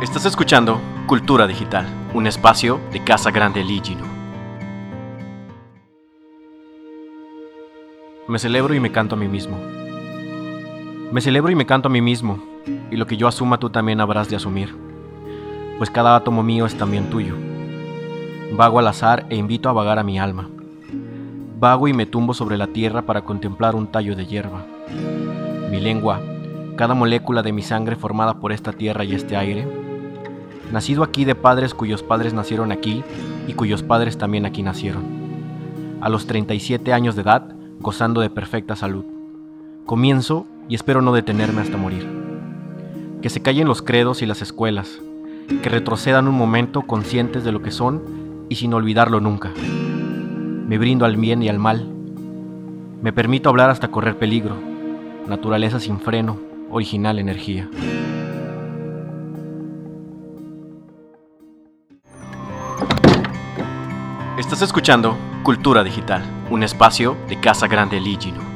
Estás escuchando Cultura Digital, un espacio de Casa Grande Ligino. Me celebro y me canto a mí mismo. Me celebro y me canto a mí mismo, y lo que yo asuma tú también habrás de asumir, pues cada átomo mío es también tuyo. Vago al azar e invito a vagar a mi alma. Vago y me tumbo sobre la tierra para contemplar un tallo de hierba. Mi lengua, cada molécula de mi sangre formada por esta tierra y este aire, nacido aquí de padres cuyos padres nacieron aquí y cuyos padres también aquí nacieron. A los 37 años de edad, gozando de perfecta salud. Comienzo y espero no detenerme hasta morir. Que se callen los credos y las escuelas, que retrocedan un momento conscientes de lo que son y sin olvidarlo nunca. Me brindo al bien y al mal. Me permito hablar hasta correr peligro. Naturaleza sin freno, original energía. Estás escuchando Cultura Digital, un espacio de Casa Grande Ligino.